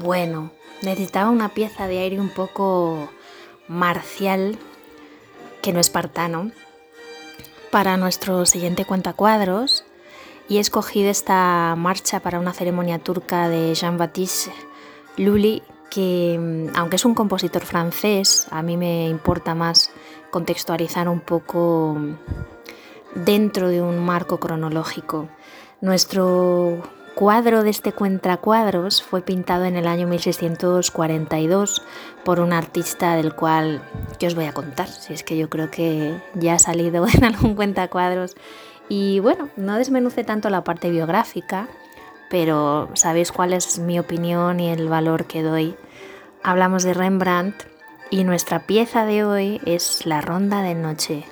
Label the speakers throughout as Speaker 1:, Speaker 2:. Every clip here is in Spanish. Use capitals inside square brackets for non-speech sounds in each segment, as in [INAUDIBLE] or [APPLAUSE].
Speaker 1: Bueno, necesitaba una pieza de aire un poco marcial, que no espartano, para nuestro siguiente cuentacuadros y he escogido esta marcha para una ceremonia turca de Jean-Baptiste Lully, que aunque es un compositor francés, a mí me importa más contextualizar un poco dentro de un marco cronológico. Nuestro cuadro de este cuentracuadros fue pintado en el año 1642 por un artista del cual que os voy a contar, si es que yo creo que ya ha salido [LAUGHS] en algún cuentacuadros. Y bueno, no desmenuce tanto la parte biográfica, pero sabéis cuál es mi opinión y el valor que doy. Hablamos de Rembrandt y nuestra pieza de hoy es La Ronda de Noche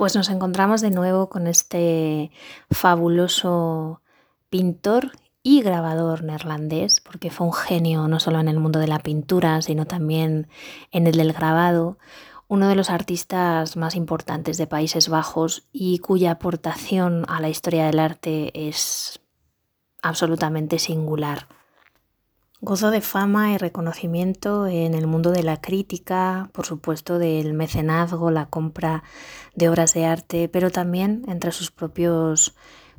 Speaker 1: Pues nos encontramos de nuevo con este fabuloso pintor y grabador neerlandés, porque fue un genio no solo en el mundo de la pintura, sino también en el del grabado, uno de los artistas más importantes de Países Bajos y cuya aportación a la historia del arte es absolutamente singular. Gozó de fama y reconocimiento en el mundo de la crítica, por supuesto del mecenazgo, la compra de obras de arte, pero también entre sus propios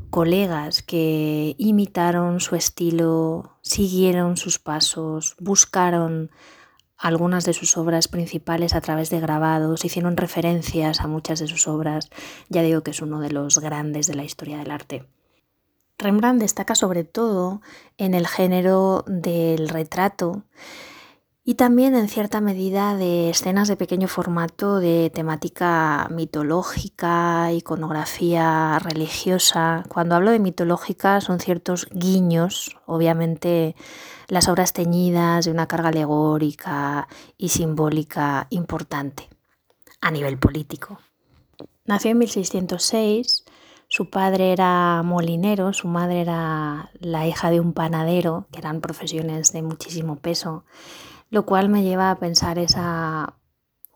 Speaker 1: colegas que imitaron su estilo, siguieron sus pasos, buscaron algunas de sus obras principales a través de grabados, hicieron referencias a muchas de sus obras. Ya digo que es uno de los grandes de la historia del arte. Rembrandt destaca sobre todo en el género del retrato y también en cierta medida de escenas de pequeño formato de temática mitológica, iconografía religiosa. Cuando hablo de mitológica son ciertos guiños, obviamente las obras teñidas de una carga alegórica y simbólica importante a nivel político. Nació en 1606 su padre era molinero, su madre era la hija de un panadero, que eran profesiones de muchísimo peso, lo cual me lleva a pensar esa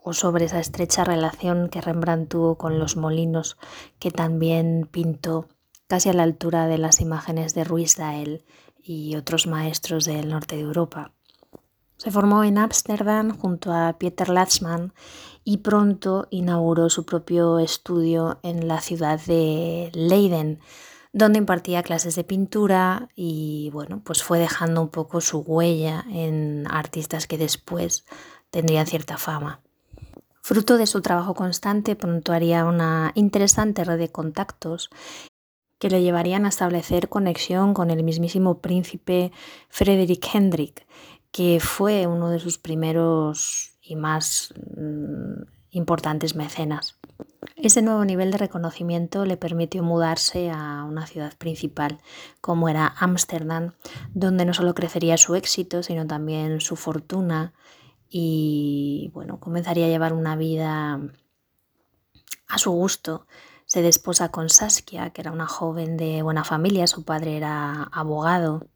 Speaker 1: o sobre esa estrecha relación que Rembrandt tuvo con los molinos que también pintó casi a la altura de las imágenes de Ruiz-Dael y otros maestros del norte de Europa. Se formó en Ámsterdam junto a Pieter Latsman y pronto inauguró su propio estudio en la ciudad de Leiden, donde impartía clases de pintura y bueno, pues fue dejando un poco su huella en artistas que después tendrían cierta fama. Fruto de su trabajo constante, pronto haría una interesante red de contactos que le llevarían a establecer conexión con el mismísimo príncipe Frederick Hendrik, que fue uno de sus primeros y más mm, importantes mecenas. Ese nuevo nivel de reconocimiento le permitió mudarse a una ciudad principal como era Ámsterdam, donde no solo crecería su éxito, sino también su fortuna y bueno, comenzaría a llevar una vida a su gusto. Se desposa con Saskia, que era una joven de buena familia, su padre era abogado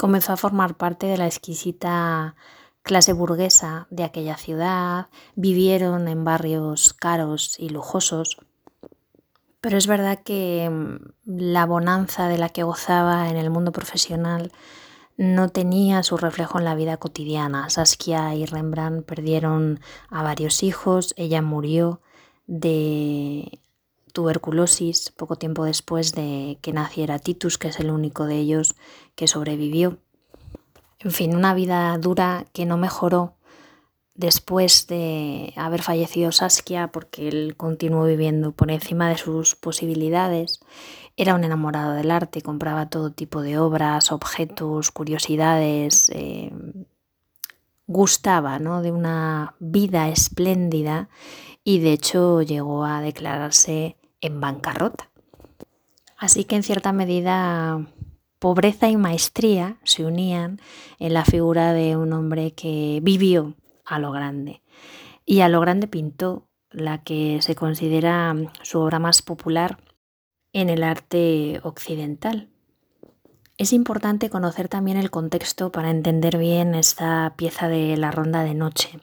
Speaker 1: comenzó a formar parte de la exquisita clase burguesa de aquella ciudad, vivieron en barrios caros y lujosos, pero es verdad que mm, la bonanza de la que gozaba en el mundo profesional no tenía su reflejo en la vida cotidiana. Saskia y Rembrandt perdieron a varios hijos, ella murió de tuberculosis poco tiempo después de que naciera Titus, que es el único de ellos que sobrevivió. En fin, una vida dura que no mejoró después de haber fallecido Saskia porque él continuó viviendo por encima de sus posibilidades. Era un enamorado del arte, compraba todo tipo de obras, objetos, curiosidades. Eh, gustaba ¿no? de una vida espléndida y de hecho llegó a declararse en bancarrota. Así que en cierta medida pobreza y maestría se unían en la figura de un hombre que vivió a lo grande. Y a lo grande pintó la que se considera su obra más popular en el arte occidental. Es importante conocer también el contexto para entender bien esta pieza de la ronda de noche.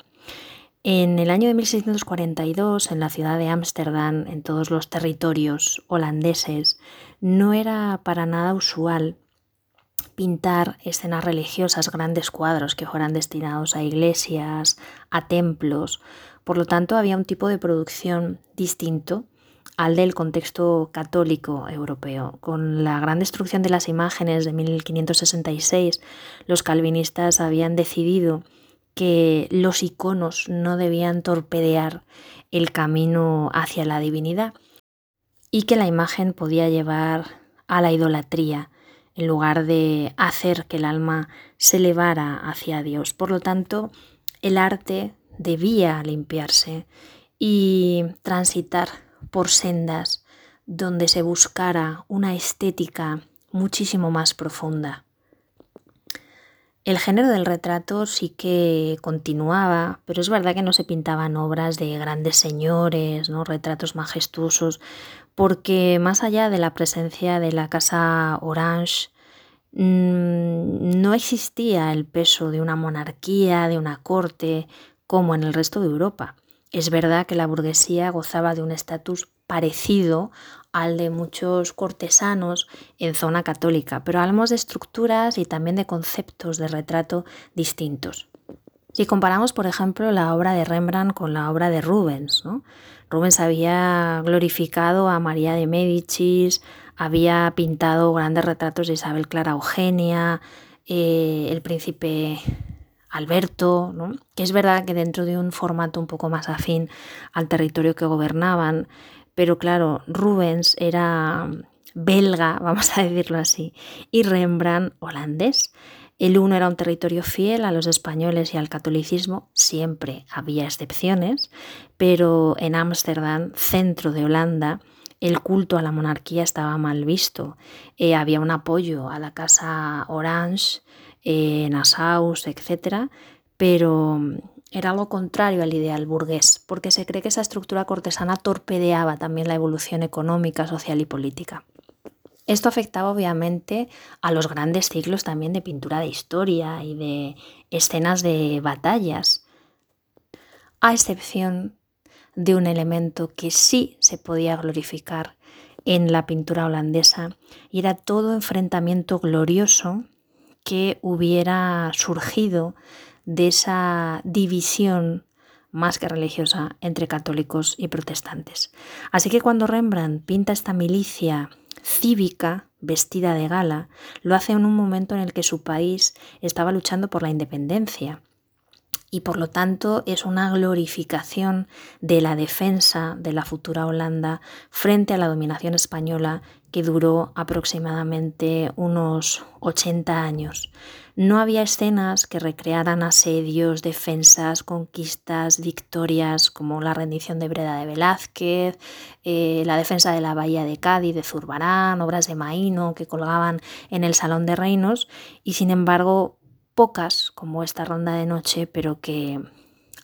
Speaker 1: En el año de 1642, en la ciudad de Ámsterdam, en todos los territorios holandeses, no era para nada usual pintar escenas religiosas, grandes cuadros que fueran destinados a iglesias, a templos. Por lo tanto, había un tipo de producción distinto al del contexto católico europeo. Con la gran destrucción de las imágenes de 1566, los calvinistas habían decidido que los iconos no debían torpedear el camino hacia la divinidad y que la imagen podía llevar a la idolatría en lugar de hacer que el alma se elevara hacia Dios. Por lo tanto, el arte debía limpiarse y transitar por sendas donde se buscara una estética muchísimo más profunda. El género del retrato sí que continuaba, pero es verdad que no se pintaban obras de grandes señores, ¿no? retratos majestuosos, porque más allá de la presencia de la casa Orange, mm, no existía el peso de una monarquía, de una corte, como en el resto de Europa. Es verdad que la burguesía gozaba de un estatus parecido al de muchos cortesanos en zona católica, pero hablamos de estructuras y también de conceptos de retrato distintos. Si comparamos, por ejemplo, la obra de Rembrandt con la obra de Rubens, Rubens había glorificado a María de Médicis, había pintado grandes retratos de Isabel Clara Eugenia, eh, el príncipe Alberto, que es verdad que dentro de un formato un poco más afín al territorio que gobernaban, pero claro, Rubens era belga, [LAUGHS] vamos a decirlo así, y Rembrandt holandés. El uno era un territorio fiel a los españoles y al catolicismo, siempre había excepciones, pero en Ámsterdam, centro de Holanda, el culto a la monarquía estaba mal visto. Eh, había un apoyo a la casa Orange, eh, Nassaus, etc., pero era algo contrario al ideal burgués, porque se cree que esa estructura cortesana torpedeaba también la evolución económica, social y política. Esto afectaba obviamente a los grandes ciclos también de pintura de historia y de escenas de batallas, a excepción de un elemento que sí se podía glorificar en la pintura holandesa y era todo enfrentamiento glorioso que hubiera surgido de esa división más que religiosa entre católicos y protestantes. Así que cuando Rembrandt pinta esta milicia cívica vestida de gala, lo hace en un momento en el que su país estaba luchando por la independencia y por lo tanto es una glorificación de la defensa de la futura Holanda frente a la dominación española que duró aproximadamente unos 80 años. No había escenas que recrearan asedios, defensas, conquistas, victorias, como la rendición de Breda de Velázquez, eh, la defensa de la bahía de Cádiz de Zurbarán, obras de Maíno que colgaban en el Salón de Reinos, y sin embargo pocas como esta ronda de noche, pero que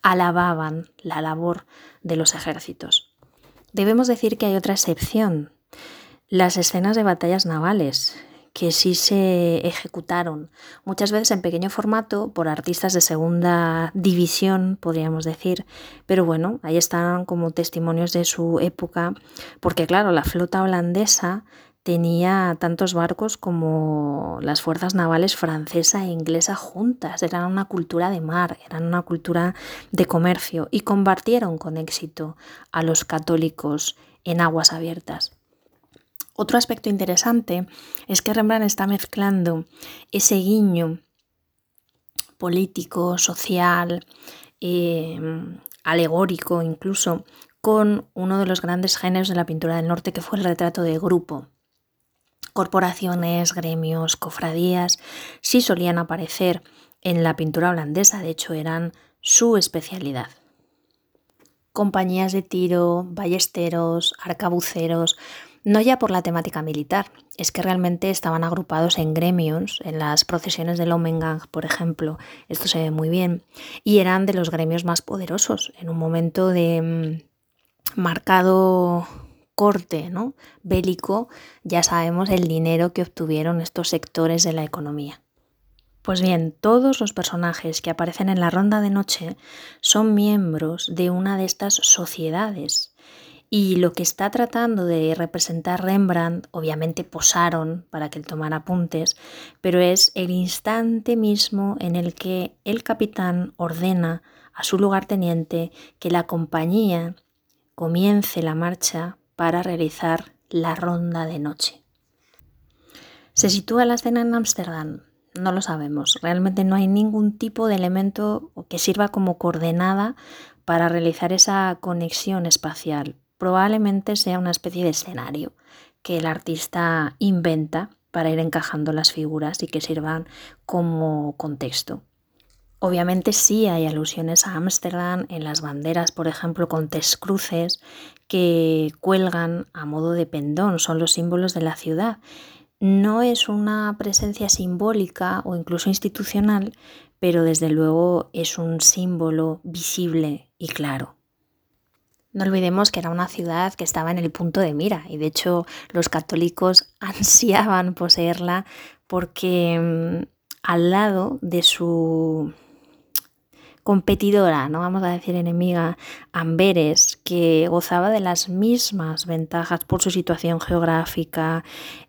Speaker 1: alababan la labor de los ejércitos. Debemos decir que hay otra excepción, las escenas de batallas navales, que sí se ejecutaron, muchas veces en pequeño formato por artistas de segunda división, podríamos decir, pero bueno, ahí están como testimonios de su época, porque claro, la flota holandesa tenía tantos barcos como las fuerzas navales francesa e inglesa juntas. Eran una cultura de mar, eran una cultura de comercio y combatieron con éxito a los católicos en aguas abiertas. Otro aspecto interesante es que Rembrandt está mezclando ese guiño político, social, eh, alegórico incluso, con uno de los grandes géneros de la pintura del norte que fue el retrato de grupo corporaciones, gremios, cofradías, sí solían aparecer en la pintura holandesa, de hecho eran su especialidad. Compañías de tiro, ballesteros, arcabuceros, no ya por la temática militar, es que realmente estaban agrupados en gremios, en las procesiones del Omengang, por ejemplo, esto se ve muy bien, y eran de los gremios más poderosos en un momento de mm, marcado corte ¿no? bélico, ya sabemos el dinero que obtuvieron estos sectores de la economía. Pues bien, todos los personajes que aparecen en la ronda de noche son miembros de una de estas sociedades y lo que está tratando de representar Rembrandt, obviamente posaron para que él tomara apuntes, pero es el instante mismo en el que el capitán ordena a su lugarteniente que la compañía comience la marcha para realizar la ronda de noche. ¿Se sitúa la escena en Ámsterdam? No lo sabemos. Realmente no hay ningún tipo de elemento que sirva como coordenada para realizar esa conexión espacial probablemente sea una especie de escenario que el artista inventa para ir encajando las figuras y que sirvan como contexto. Obviamente sí hay alusiones a Ámsterdam en las banderas, por ejemplo, con tres cruces que cuelgan a modo de pendón, son los símbolos de la ciudad. No es una presencia simbólica o incluso institucional, pero desde luego es un símbolo visible y claro. No olvidemos que era una ciudad que estaba en el punto de mira y de hecho los católicos [LAUGHS] ansiaban poseerla porque mm, al lado de su competidora, no vamos a decir enemiga, Amberes, que gozaba de las mismas ventajas por su situación geográfica,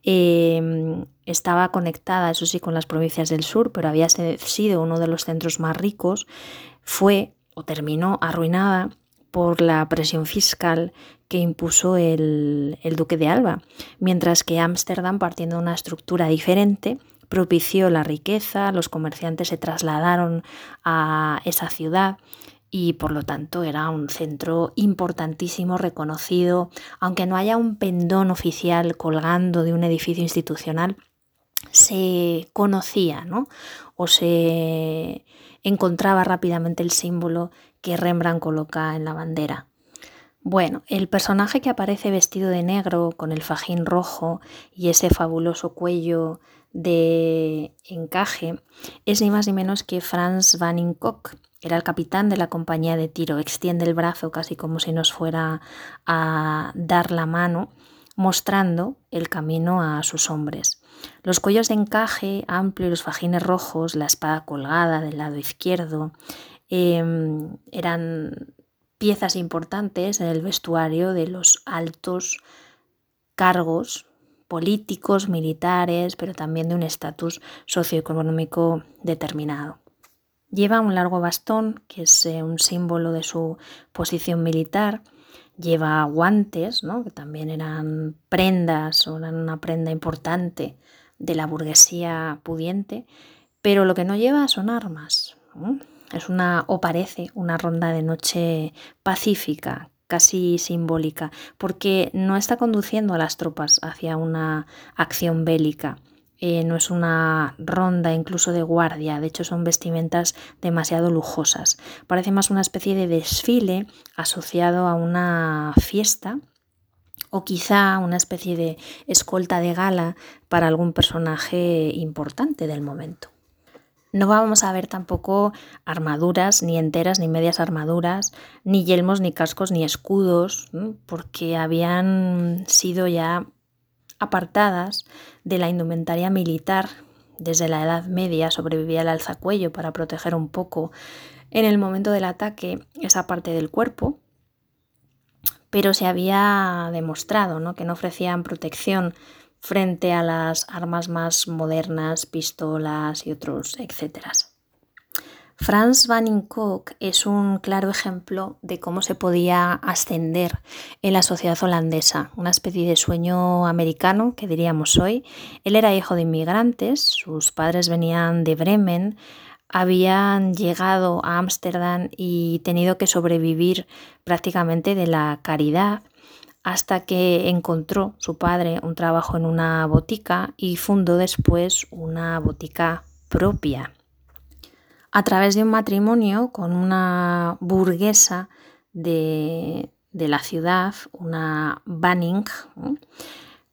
Speaker 1: em, estaba conectada, eso sí, con las provincias del sur, pero había sido uno de los centros más ricos, fue o terminó arruinada por la presión fiscal que impuso el, duque de Alba, mientras que Ámsterdam, partiendo de una estructura diferente, propició la riqueza, los comerciantes se trasladaron a esa ciudad y por lo tanto era un centro importantísimo, reconocido, aunque no haya un pendón oficial colgando de un edificio institucional, se conocía, ¿no? O se encontraba rápidamente el símbolo que Rembrandt coloca en la bandera. Bueno, el personaje que aparece vestido de negro con el fajín rojo y ese fabuloso cuello de encaje es ni más ni menos que Franz van Inkock. Era el capitán de la compañía de tiro. Extiende el brazo casi como si nos fuera a dar la mano, mostrando el camino a sus hombres. Los cuellos de encaje amplio y los fajines rojos, la espada colgada del lado izquierdo, Em, eran piezas importantes en el vestuario de los altos cargos políticos, militares, pero también de un estatus socioeconómico determinado. Lleva un largo bastón, que es eh, un símbolo de su posición militar. Lleva guantes, que también eran prendas o eran una prenda importante de la burguesía pudiente, pero lo que no lleva son armas. Es una, o parece, una ronda de noche pacífica, casi simbólica, porque no está conduciendo a las tropas hacia una acción bélica. Eh, no es una ronda incluso de guardia, de hecho son vestimentas demasiado lujosas. Parece más una especie de desfile asociado a una fiesta o quizá una especie de escolta de gala para algún personaje importante del momento. No vamos a ver tampoco armaduras, ni enteras, ni medias armaduras, ni yelmos, ni cascos, ni escudos, porque habían sido ya apartadas de la indumentaria militar. Desde la Edad Media sobrevivía el alzacuello para proteger un poco en el momento del ataque esa parte del cuerpo, pero se había demostrado ¿no? que no ofrecían protección frente a las armas más modernas, pistolas y otros, etc. Franz van Inkock es un claro ejemplo de cómo se podía ascender en la sociedad holandesa, una especie de sueño americano que diríamos hoy. Él era hijo de inmigrantes, sus padres venían de Bremen, habían llegado a Ámsterdam y tenido que sobrevivir prácticamente de la caridad hasta que encontró su padre un trabajo en una botica y fundó después una botica propia. A través de un matrimonio con una burguesa de, la ciudad, una Banning,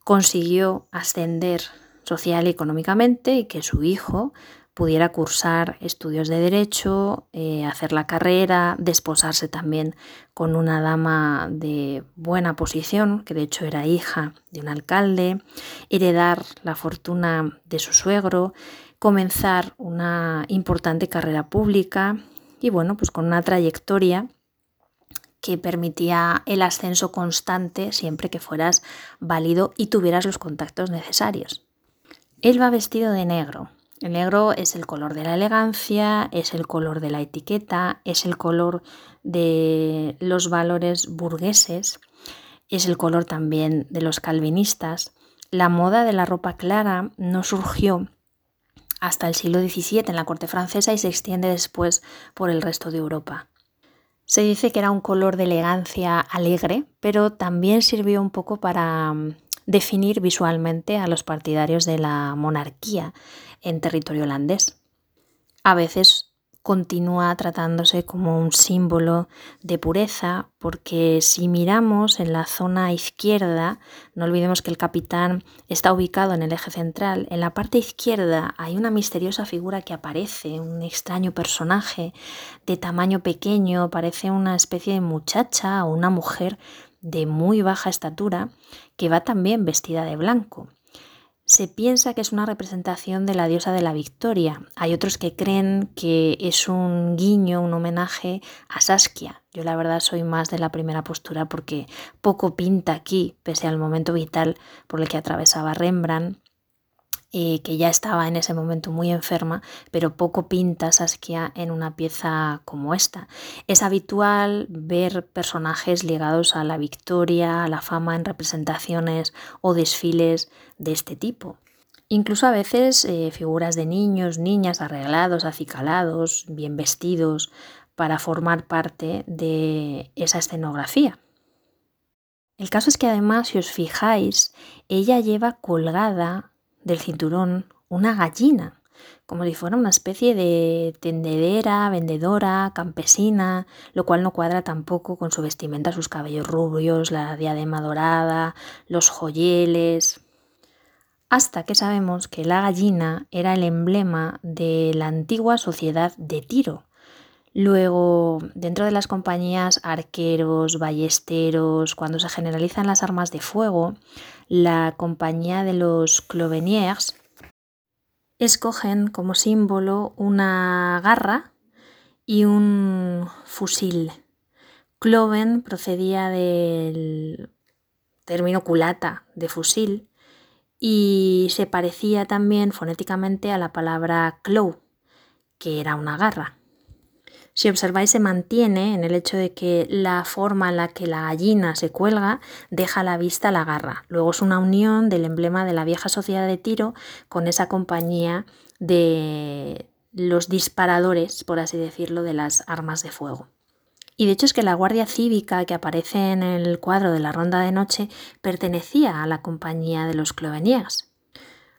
Speaker 1: consiguió ascender social y económicamente y que su hijo pudiera cursar estudios de derecho, eh, hacer la carrera, desposarse también con una dama de buena posición, que de hecho era hija de un alcalde, heredar la fortuna de su suegro, comenzar una importante carrera pública y bueno, pues con una trayectoria que permitía el ascenso constante siempre que fueras válido y tuvieras los contactos necesarios. Él va vestido de negro. El negro es el color de la elegancia, es el color de la etiqueta, es el color de los valores burgueses, es el color también de los calvinistas. La moda de la ropa clara no surgió hasta el siglo XVII en la corte francesa y se extiende después por el resto de Europa. Se dice que era un color de elegancia alegre, pero también sirvió un poco para mm, definir visualmente a los partidarios de la monarquía en territorio holandés. A veces continúa tratándose como un símbolo de pureza, porque si miramos en la zona izquierda, no olvidemos que el capitán está ubicado en el eje central, en la parte izquierda hay una misteriosa figura que aparece, un extraño personaje de tamaño pequeño, parece una especie de muchacha o una mujer de muy baja estatura, que va también vestida de blanco se piensa que es una representación de la diosa de la victoria. Hay otros que creen que es un guiño, un homenaje a Saskia. Yo la verdad soy más de la primera postura porque poco pinta aquí, pese al momento vital por el que atravesaba Rembrandt eh, que ya estaba en ese momento muy enferma, pero poco pinta Saskia en una pieza como esta. Es habitual ver personajes ligados a la victoria, a la fama en representaciones o desfiles de este tipo. Incluso a veces eh, figuras de niños, niñas arreglados, acicalados, bien vestidos, para formar parte de esa escenografía. El caso es que además, si os fijáis, ella lleva colgada del cinturón una gallina, como si fuera una especie de tendedera, vendedora, campesina, lo cual no cuadra tampoco con su vestimenta, sus cabellos rubios, la diadema dorada, los joyeles. Hasta que sabemos que la gallina era el emblema de la antigua sociedad de Tiro. Luego, dentro de las compañías arqueros, ballesteros, cuando se generalizan las armas de fuego, la compañía de los Cloveniers escogen como símbolo una garra y un fusil. Cloven procedía del término culata de fusil y se parecía también fonéticamente a la palabra clow, que era una garra. Si observáis, se mantiene en el hecho de que la forma en la que la gallina se cuelga deja a la vista la garra. Luego es una unión del emblema de la vieja sociedad de tiro con esa compañía de los disparadores, por así decirlo, de las armas de fuego. Y de hecho es que la Guardia Cívica que aparece en el cuadro de la Ronda de Noche pertenecía a la compañía de los Cloveniers.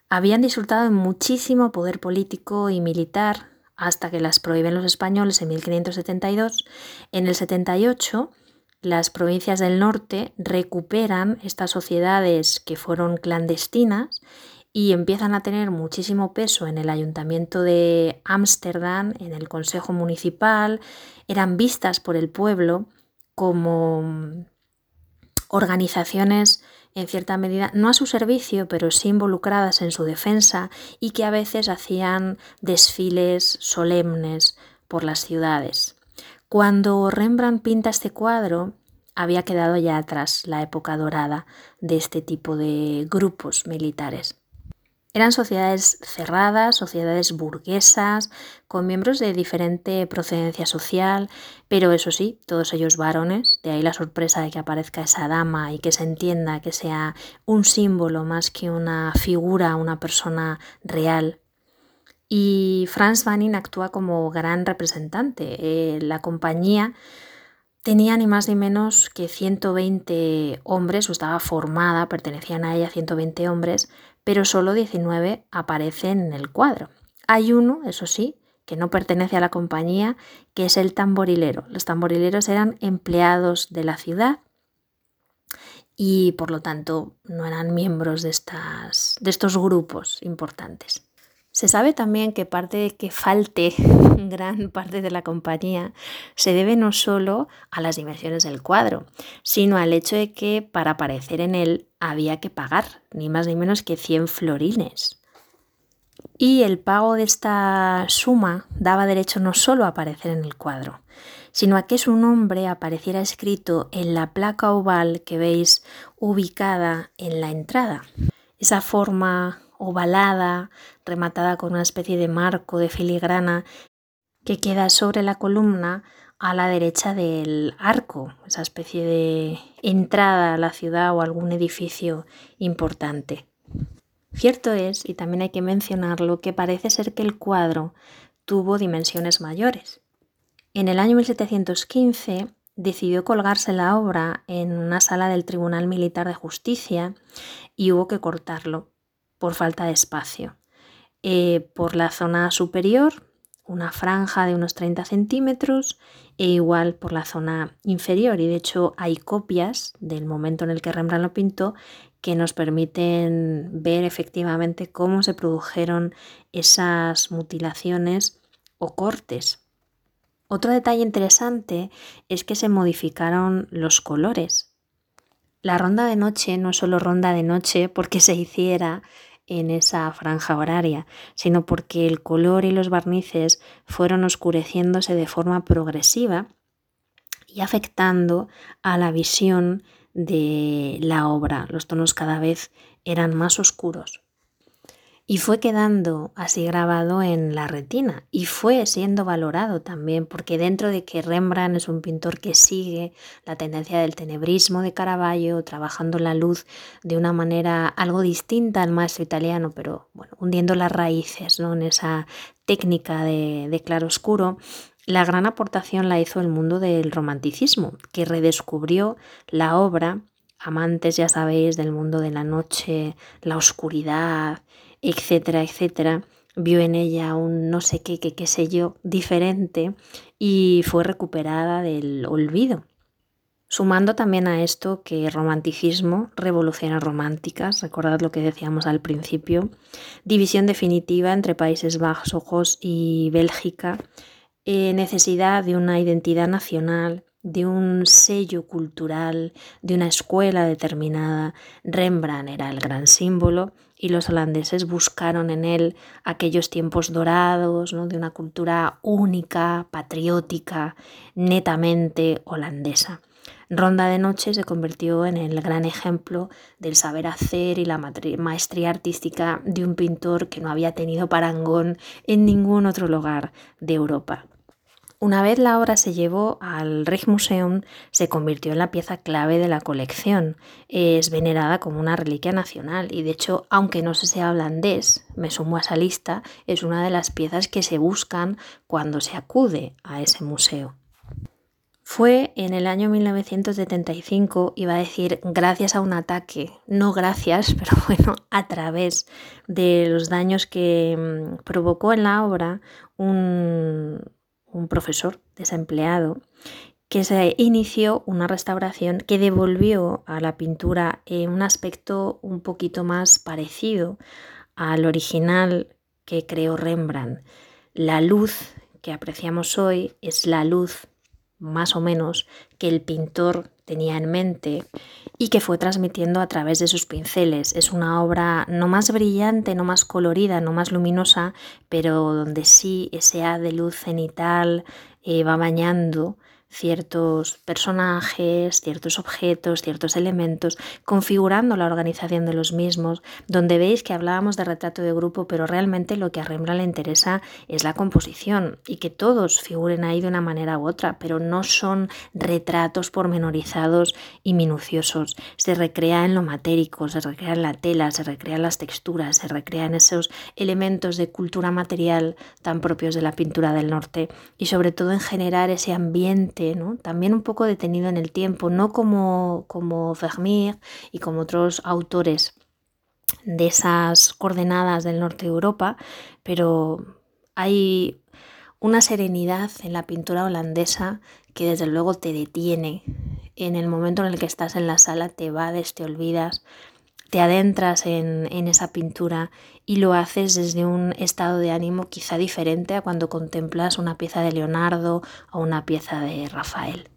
Speaker 1: Habían disfrutado de muchísimo poder político y militar hasta que las prohíben los españoles en 1572. En el 78, las provincias del norte recuperan estas sociedades que fueron clandestinas y empiezan a tener muchísimo peso en el ayuntamiento de Ámsterdam, en el consejo municipal, eran vistas por el pueblo como organizaciones en cierta medida, no a su servicio, pero sí involucradas en su defensa y que a veces hacían desfiles solemnes por las ciudades. Cuando Rembrandt pinta este cuadro, había quedado ya atrás la época dorada de este tipo de grupos militares. Eran sociedades cerradas, sociedades burguesas, con miembros de diferente procedencia social, pero eso sí, todos ellos varones, de ahí la sorpresa de que aparezca esa dama y que se entienda que sea un símbolo más que una figura, una persona real. Y Franz Banning actúa como gran representante. Eh, la compañía tenía ni más ni menos que 120 hombres, o estaba formada, pertenecían a ella 120 hombres, pero solo 19 aparecen en el cuadro. Hay uno, eso sí, que no pertenece a la compañía, que es el tamborilero. Los tamborileros eran empleados de la ciudad y por lo tanto no eran miembros de, estas, de estos grupos importantes. Se sabe también que parte de que falte [LAUGHS] gran parte de la compañía se debe no solo a las dimensiones del cuadro, sino al hecho de que para aparecer en él había que pagar, ni más ni menos que 100 florines. Y el pago de esta suma daba derecho no solo a aparecer en el cuadro, sino a que su nombre apareciera escrito en la placa oval que veis ubicada en la entrada. Esa forma ovalada, rematada con una especie de marco de filigrana que queda sobre la columna a la derecha del arco, esa especie de entrada a la ciudad o algún edificio importante. Cierto es, y también hay que mencionarlo, que parece ser que el cuadro tuvo dimensiones mayores. En el año 1715 decidió colgarse la obra en una sala del Tribunal Militar de Justicia y hubo que cortarlo por falta de espacio. Eh, por la zona superior, una franja de unos 30 centímetros e igual por la zona inferior. Y de hecho hay copias del momento en el que Rembrandt lo pintó que nos permiten ver efectivamente cómo se produjeron esas mutilaciones o cortes. Otro detalle interesante es que se modificaron los colores. La ronda de noche no solo ronda de noche porque se hiciera en esa franja horaria, sino porque el color y los barnices fueron oscureciéndose de forma progresiva y afectando a la visión de la obra. Los tonos cada vez eran más oscuros y fue quedando así grabado en la retina y fue siendo valorado también porque dentro de que Rembrandt es un pintor que sigue la tendencia del tenebrismo de Caravaggio, trabajando la luz de una manera algo distinta al maestro italiano, pero bueno, hundiendo las raíces ¿no? en esa técnica de, de claroscuro, la gran aportación la hizo el mundo del romanticismo, que redescubrió la obra, amantes ya sabéis del mundo de la noche, la oscuridad, etcétera, etcétera, vio en ella un no sé qué, qué, qué sé yo, diferente y fue recuperada del olvido. Sumando también a esto que romanticismo, revoluciones románticas, recordad lo que decíamos al principio, división definitiva entre Países Bajos y Bélgica, eh, necesidad de una identidad nacional, de un sello cultural, de una escuela determinada. Rembrandt era el gran símbolo y los holandeses buscaron en él aquellos tiempos dorados ¿no? de una cultura única, patriótica, netamente holandesa. Ronda de Noche se convirtió en el gran ejemplo del saber hacer y la maestría artística de un pintor que no había tenido parangón en ningún otro lugar de Europa. Una vez la obra se llevó al Rijksmuseum, se convirtió en la pieza clave de la colección. Es venerada como una reliquia nacional y de hecho, aunque no se sea holandés, me sumo a esa lista, es una de las piezas que se buscan cuando se acude a ese museo. Fue en el año 1975, iba a decir gracias a un ataque, no gracias, [LAUGHS] pero bueno, a través de los daños que mm, provocó en la obra un, un profesor desempleado, que se inició una restauración que devolvió a la pintura un aspecto un poquito más parecido al original que creó Rembrandt. La luz que apreciamos hoy es la luz más o menos que el pintor tenía en mente y que fue transmitiendo a través de sus pinceles. Es una obra no más brillante, no más colorida, no más luminosa, pero donde sí ese haz de luz cenital eh, va bañando ciertos personajes, ciertos objetos, ciertos elementos, configurando la organización de los mismos, donde veis que hablábamos de retrato de grupo, pero realmente lo que a Rembrandt le interesa es la composición y que todos figuren ahí de una manera u otra, pero no son retratos pormenorizados y minuciosos. Se recrea en lo matérico, se recrea en la tela, se recrea en las texturas, se recrea en esos elementos de cultura material tan propios de la pintura del norte y sobre todo en generar ese ambiente también un poco detenido en el tiempo, no como, como Vermeer y como otros autores de esas coordenadas del norte de Europa, pero hay una serenidad en la pintura holandesa que desde luego te detiene. En el momento en el que estás en la sala te vades, te olvidas, te adentras en, en esa pintura y lo haces desde un estado de ánimo quizá diferente a cuando contemplas una pieza de Leonardo o una pieza de Rafael.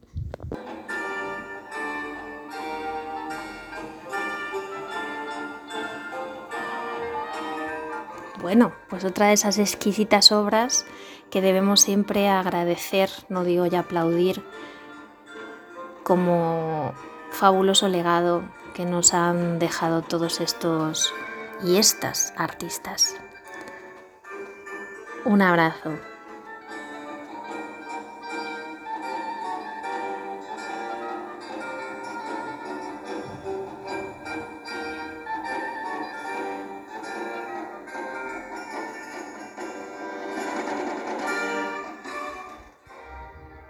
Speaker 1: Bueno, pues otra de esas exquisitas obras que debemos siempre agradecer, no digo ya aplaudir, como fabuloso legado que nos han dejado todos estos y estas artistas. Un abrazo.